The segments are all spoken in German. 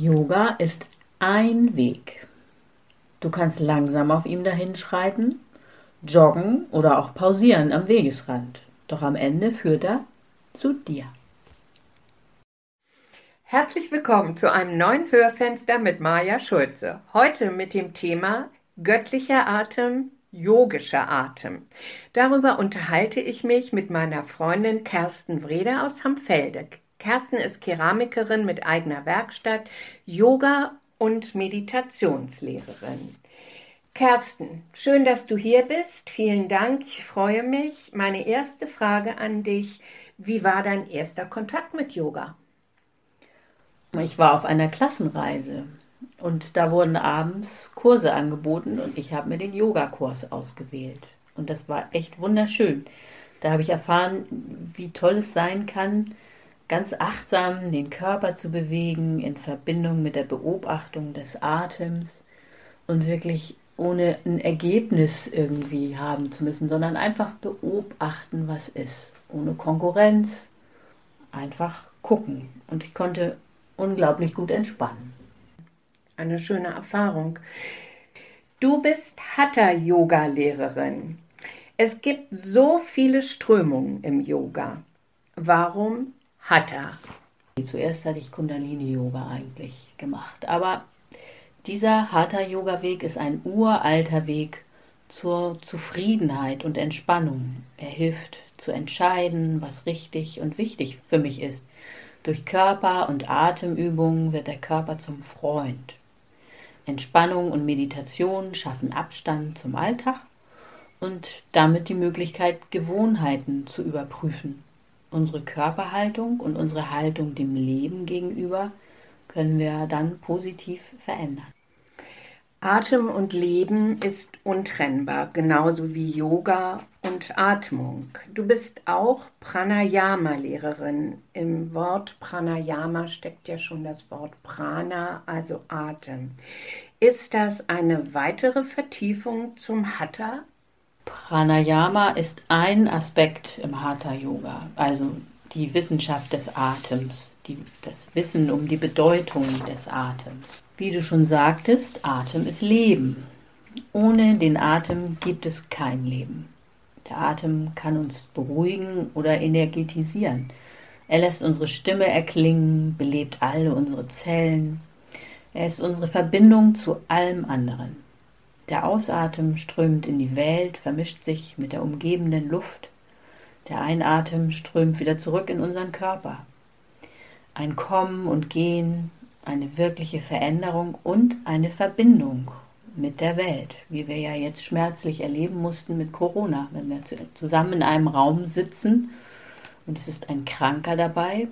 Yoga ist ein Weg. Du kannst langsam auf ihm dahinschreiten, joggen oder auch pausieren am Wegesrand. Doch am Ende führt er zu dir. Herzlich willkommen zu einem neuen Hörfenster mit Maja Schulze. Heute mit dem Thema göttlicher Atem, yogischer Atem. Darüber unterhalte ich mich mit meiner Freundin Kersten Wrede aus Hamfelde. Kersten ist Keramikerin mit eigener Werkstatt, Yoga und Meditationslehrerin. Kersten, schön, dass du hier bist. Vielen Dank, ich freue mich. Meine erste Frage an dich, wie war dein erster Kontakt mit Yoga? Ich war auf einer Klassenreise und da wurden abends Kurse angeboten und ich habe mir den Yogakurs ausgewählt. Und das war echt wunderschön. Da habe ich erfahren, wie toll es sein kann, ganz achtsam den Körper zu bewegen in Verbindung mit der Beobachtung des Atems und wirklich ohne ein Ergebnis irgendwie haben zu müssen, sondern einfach beobachten, was ist. Ohne Konkurrenz, einfach gucken. Und ich konnte unglaublich gut entspannen. Eine schöne Erfahrung. Du bist Hatha-Yoga-Lehrerin. Es gibt so viele Strömungen im Yoga. Warum Hatha. Zuerst hatte ich Kundalini-Yoga eigentlich gemacht, aber dieser Hatha-Yoga-Weg ist ein uralter Weg zur Zufriedenheit und Entspannung. Er hilft zu entscheiden, was richtig und wichtig für mich ist. Durch Körper- und Atemübungen wird der Körper zum Freund. Entspannung und Meditation schaffen Abstand zum Alltag und damit die Möglichkeit, Gewohnheiten zu überprüfen unsere Körperhaltung und unsere Haltung dem Leben gegenüber können wir dann positiv verändern. Atem und Leben ist untrennbar, genauso wie Yoga und Atmung. Du bist auch Pranayama-Lehrerin. Im Wort Pranayama steckt ja schon das Wort Prana, also Atem. Ist das eine weitere Vertiefung zum Hatha? Pranayama ist ein Aspekt im Hatha Yoga, also die Wissenschaft des Atems, die, das Wissen um die Bedeutung des Atems. Wie du schon sagtest, Atem ist Leben. Ohne den Atem gibt es kein Leben. Der Atem kann uns beruhigen oder energetisieren. Er lässt unsere Stimme erklingen, belebt alle unsere Zellen. Er ist unsere Verbindung zu allem anderen. Der Ausatmen strömt in die Welt, vermischt sich mit der umgebenden Luft. Der Einatmen strömt wieder zurück in unseren Körper. Ein Kommen und Gehen, eine wirkliche Veränderung und eine Verbindung mit der Welt, wie wir ja jetzt schmerzlich erleben mussten mit Corona, wenn wir zusammen in einem Raum sitzen und es ist ein Kranker dabei,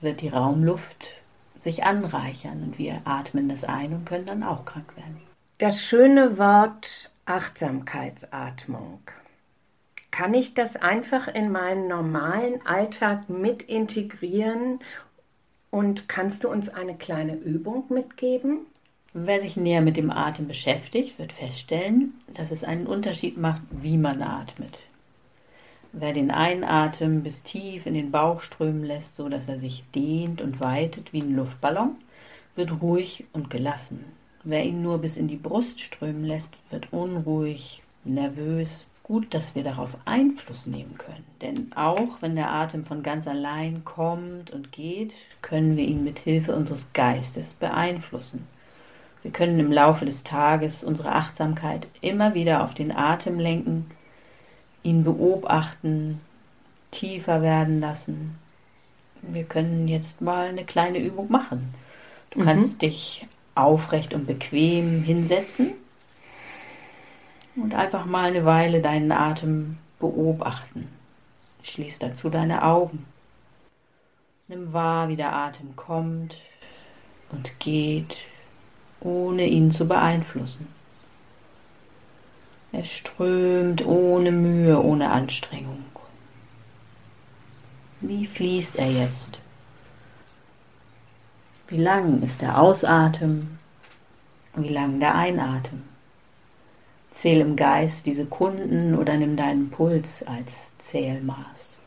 wird die Raumluft sich anreichern und wir atmen das ein und können dann auch krank werden. Das schöne Wort Achtsamkeitsatmung. Kann ich das einfach in meinen normalen Alltag mit integrieren? Und kannst du uns eine kleine Übung mitgeben? Wer sich näher mit dem Atem beschäftigt, wird feststellen, dass es einen Unterschied macht, wie man atmet. Wer den Einatmen bis tief in den Bauch strömen lässt, so dass er sich dehnt und weitet wie ein Luftballon, wird ruhig und gelassen. Wer ihn nur bis in die Brust strömen lässt, wird unruhig, nervös. Gut, dass wir darauf Einfluss nehmen können. Denn auch wenn der Atem von ganz allein kommt und geht, können wir ihn mit Hilfe unseres Geistes beeinflussen. Wir können im Laufe des Tages unsere Achtsamkeit immer wieder auf den Atem lenken, ihn beobachten, tiefer werden lassen. Wir können jetzt mal eine kleine Übung machen. Du mhm. kannst dich aufrecht und bequem hinsetzen und einfach mal eine Weile deinen Atem beobachten. Schließ dazu deine Augen. Nimm wahr, wie der Atem kommt und geht, ohne ihn zu beeinflussen. Er strömt ohne Mühe, ohne Anstrengung. Wie fließt er jetzt? Wie lang ist der Ausatmen? Wie lang der Einatmen? Zähl im Geist die Sekunden oder nimm deinen Puls als Zählmaß.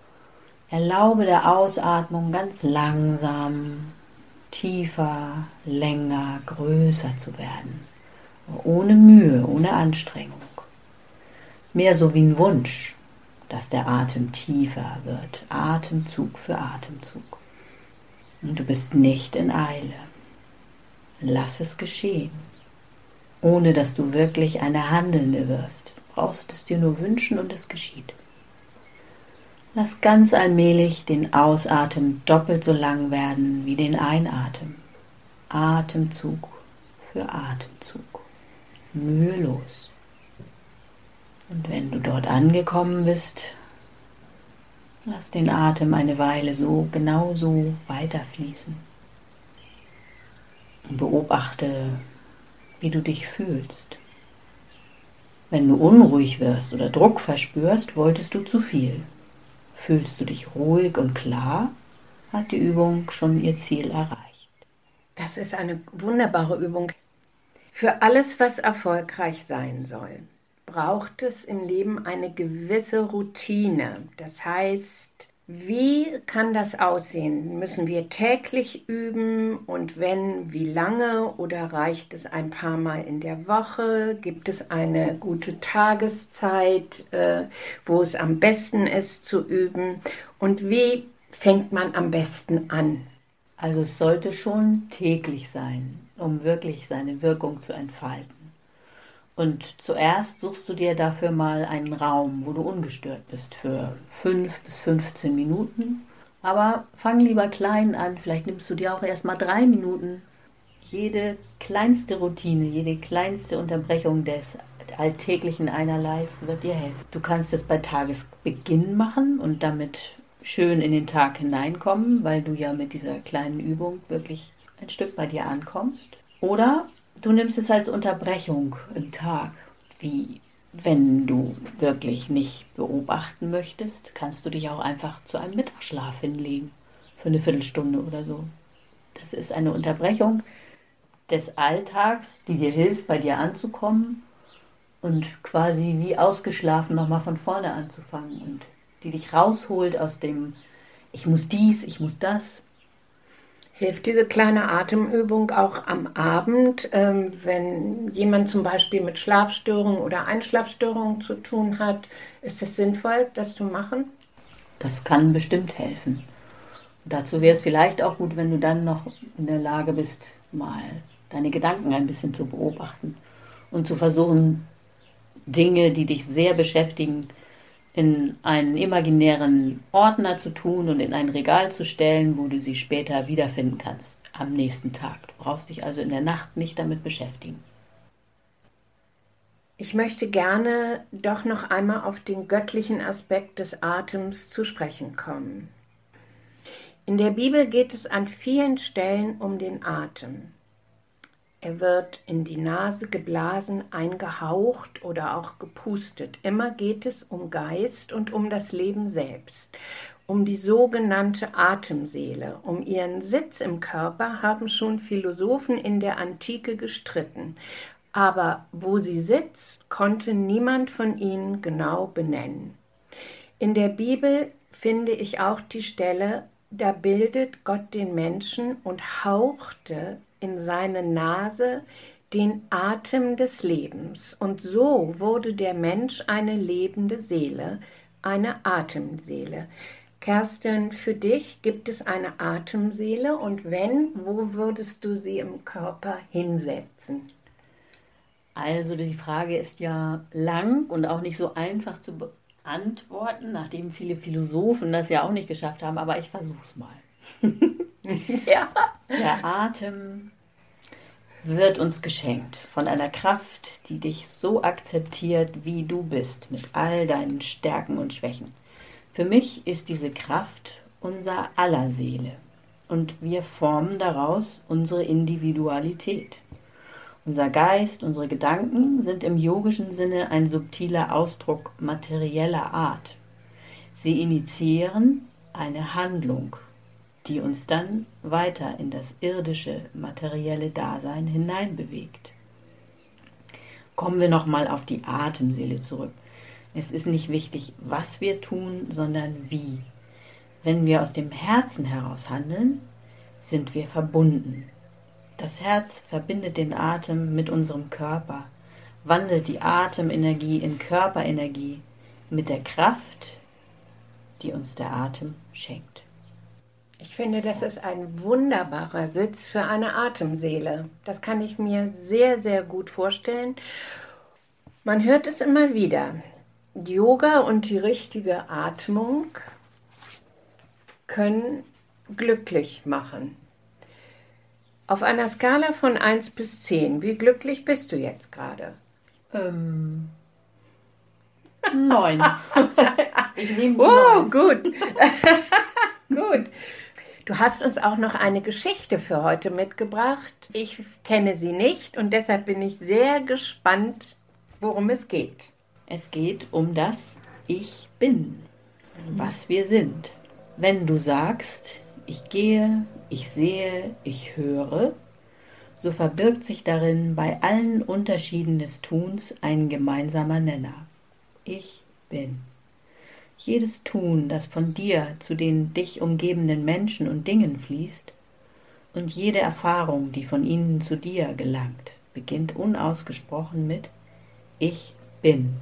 Erlaube der Ausatmung ganz langsam tiefer, länger, größer zu werden. Ohne Mühe, ohne Anstrengung. Mehr so wie ein Wunsch, dass der Atem tiefer wird, Atemzug für Atemzug. Und du bist nicht in Eile. Lass es geschehen, ohne dass du wirklich eine Handelnde wirst. Brauchst es dir nur wünschen und es geschieht. Lass ganz allmählich den Ausatmen doppelt so lang werden wie den Einatmen. Atemzug für Atemzug. Mühelos. Und wenn du dort angekommen bist, lass den Atem eine Weile so genau so weiterfließen. Und beobachte, wie du dich fühlst. Wenn du unruhig wirst oder Druck verspürst, wolltest du zu viel. Fühlst du dich ruhig und klar, hat die Übung schon ihr Ziel erreicht. Das ist eine wunderbare Übung. Für alles, was erfolgreich sein soll, braucht es im Leben eine gewisse Routine. Das heißt, wie kann das aussehen? Müssen wir täglich üben und wenn, wie lange oder reicht es ein paar Mal in der Woche? Gibt es eine gute Tageszeit, äh, wo es am besten ist zu üben? Und wie fängt man am besten an? Also es sollte schon täglich sein, um wirklich seine Wirkung zu entfalten. Und zuerst suchst du dir dafür mal einen Raum, wo du ungestört bist für 5 bis 15 Minuten. Aber fang lieber klein an, vielleicht nimmst du dir auch erst mal drei Minuten. Jede kleinste Routine, jede kleinste Unterbrechung des alltäglichen Einerleis wird dir helfen. Du kannst es bei Tagesbeginn machen und damit schön in den Tag hineinkommen, weil du ja mit dieser kleinen Übung wirklich ein Stück bei dir ankommst. Oder du nimmst es als Unterbrechung im Tag, wie wenn du wirklich nicht beobachten möchtest, kannst du dich auch einfach zu einem Mittagsschlaf hinlegen, für eine Viertelstunde oder so. Das ist eine Unterbrechung des Alltags, die dir hilft, bei dir anzukommen und quasi wie ausgeschlafen nochmal von vorne anzufangen und die dich rausholt aus dem Ich muss dies, ich muss das, Hilft diese kleine Atemübung auch am Abend, ähm, wenn jemand zum Beispiel mit Schlafstörungen oder Einschlafstörungen zu tun hat? Ist es sinnvoll, das zu machen? Das kann bestimmt helfen. dazu wäre es vielleicht auch gut, wenn du dann noch in der Lage bist, mal deine Gedanken ein bisschen zu beobachten und zu versuchen, Dinge, die dich sehr beschäftigen, in einen imaginären Ordner zu tun und in ein Regal zu stellen, wo du sie später wiederfinden kannst am nächsten Tag. Du brauchst dich also in der Nacht nicht damit beschäftigen. Ich möchte gerne doch noch einmal auf den göttlichen Aspekt des Atems zu sprechen kommen. In der Bibel geht es an vielen Stellen um den Atem. Er wird in die Nase geblasen, eingehaucht oder auch gepustet. Immer geht es um Geist und um das Leben selbst, um die sogenannte Atemseele. Um ihren Sitz im Körper haben schon Philosophen in der Antike gestritten. Aber wo sie sitzt, konnte niemand von ihnen genau benennen. In der Bibel finde ich auch die Stelle, da bildet Gott den Menschen und hauchte in seine Nase den Atem des Lebens. Und so wurde der Mensch eine lebende Seele, eine Atemseele. Kerstin, für dich gibt es eine Atemseele und wenn, wo würdest du sie im Körper hinsetzen? Also die Frage ist ja lang und auch nicht so einfach zu beantworten, nachdem viele Philosophen das ja auch nicht geschafft haben, aber ich versuche es mal. ja. Der Atem wird uns geschenkt von einer Kraft, die dich so akzeptiert, wie du bist, mit all deinen Stärken und Schwächen. Für mich ist diese Kraft unser aller Seele und wir formen daraus unsere Individualität. Unser Geist, unsere Gedanken sind im yogischen Sinne ein subtiler Ausdruck materieller Art. Sie initiieren eine Handlung die uns dann weiter in das irdische, materielle Dasein hineinbewegt. Kommen wir nochmal auf die Atemseele zurück. Es ist nicht wichtig, was wir tun, sondern wie. Wenn wir aus dem Herzen heraus handeln, sind wir verbunden. Das Herz verbindet den Atem mit unserem Körper, wandelt die Atemenergie in Körperenergie mit der Kraft, die uns der Atem schenkt. Ich finde, das ist ein wunderbarer Sitz für eine Atemseele. Das kann ich mir sehr, sehr gut vorstellen. Man hört es immer wieder. Yoga und die richtige Atmung können glücklich machen. Auf einer Skala von 1 bis 10, wie glücklich bist du jetzt gerade? Ähm, neun. ich nehme die Oh, neun. gut. gut. Du hast uns auch noch eine Geschichte für heute mitgebracht. Ich kenne sie nicht und deshalb bin ich sehr gespannt, worum es geht. Es geht um das Ich bin, was wir sind. Wenn du sagst, ich gehe, ich sehe, ich höre, so verbirgt sich darin bei allen Unterschieden des Tuns ein gemeinsamer Nenner. Ich bin. Jedes Tun, das von dir zu den dich umgebenden Menschen und Dingen fließt, und jede Erfahrung, die von ihnen zu dir gelangt, beginnt unausgesprochen mit Ich bin.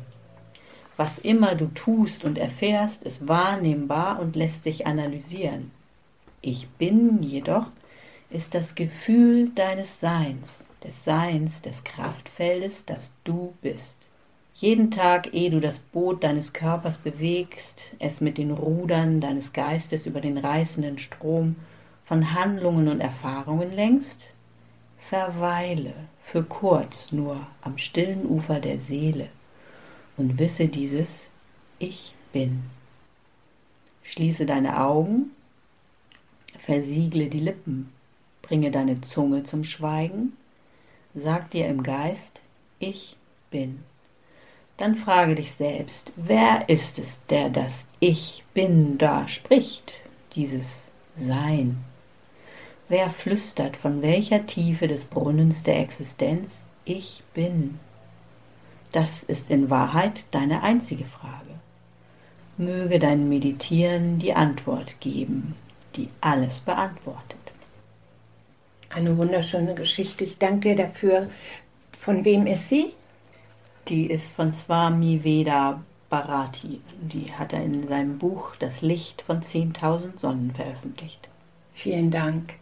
Was immer du tust und erfährst, ist wahrnehmbar und lässt sich analysieren. Ich bin jedoch ist das Gefühl deines Seins, des Seins, des Kraftfeldes, das du bist. Jeden Tag, ehe du das Boot deines Körpers bewegst, es mit den Rudern deines Geistes über den reißenden Strom von Handlungen und Erfahrungen lenkst, verweile für kurz nur am stillen Ufer der Seele und wisse dieses Ich bin. Schließe deine Augen, versiegle die Lippen, bringe deine Zunge zum Schweigen, sag dir im Geist Ich bin dann frage dich selbst, wer ist es, der das Ich bin da spricht, dieses Sein? Wer flüstert von welcher Tiefe des Brunnens der Existenz Ich bin? Das ist in Wahrheit deine einzige Frage. Möge dein Meditieren die Antwort geben, die alles beantwortet. Eine wunderschöne Geschichte. Ich danke dir dafür. Von wem ist sie? Die ist von Swami Veda Bharati. Die hat er in seinem Buch Das Licht von 10.000 Sonnen veröffentlicht. Vielen Dank.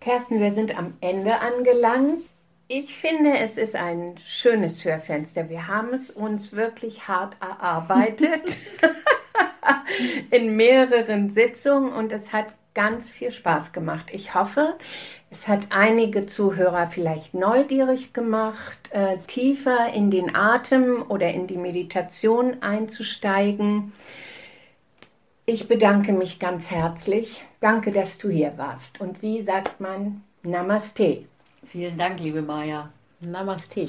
Kerstin, wir sind am Ende angelangt. Ich finde, es ist ein schönes Hörfenster. Wir haben es uns wirklich hart erarbeitet in mehreren Sitzungen und es hat ganz viel Spaß gemacht. Ich hoffe, es hat einige Zuhörer vielleicht neugierig gemacht, äh, tiefer in den Atem oder in die Meditation einzusteigen. Ich bedanke mich ganz herzlich. Danke, dass du hier warst. Und wie sagt man Namaste? Vielen Dank, liebe Maya. Namaste.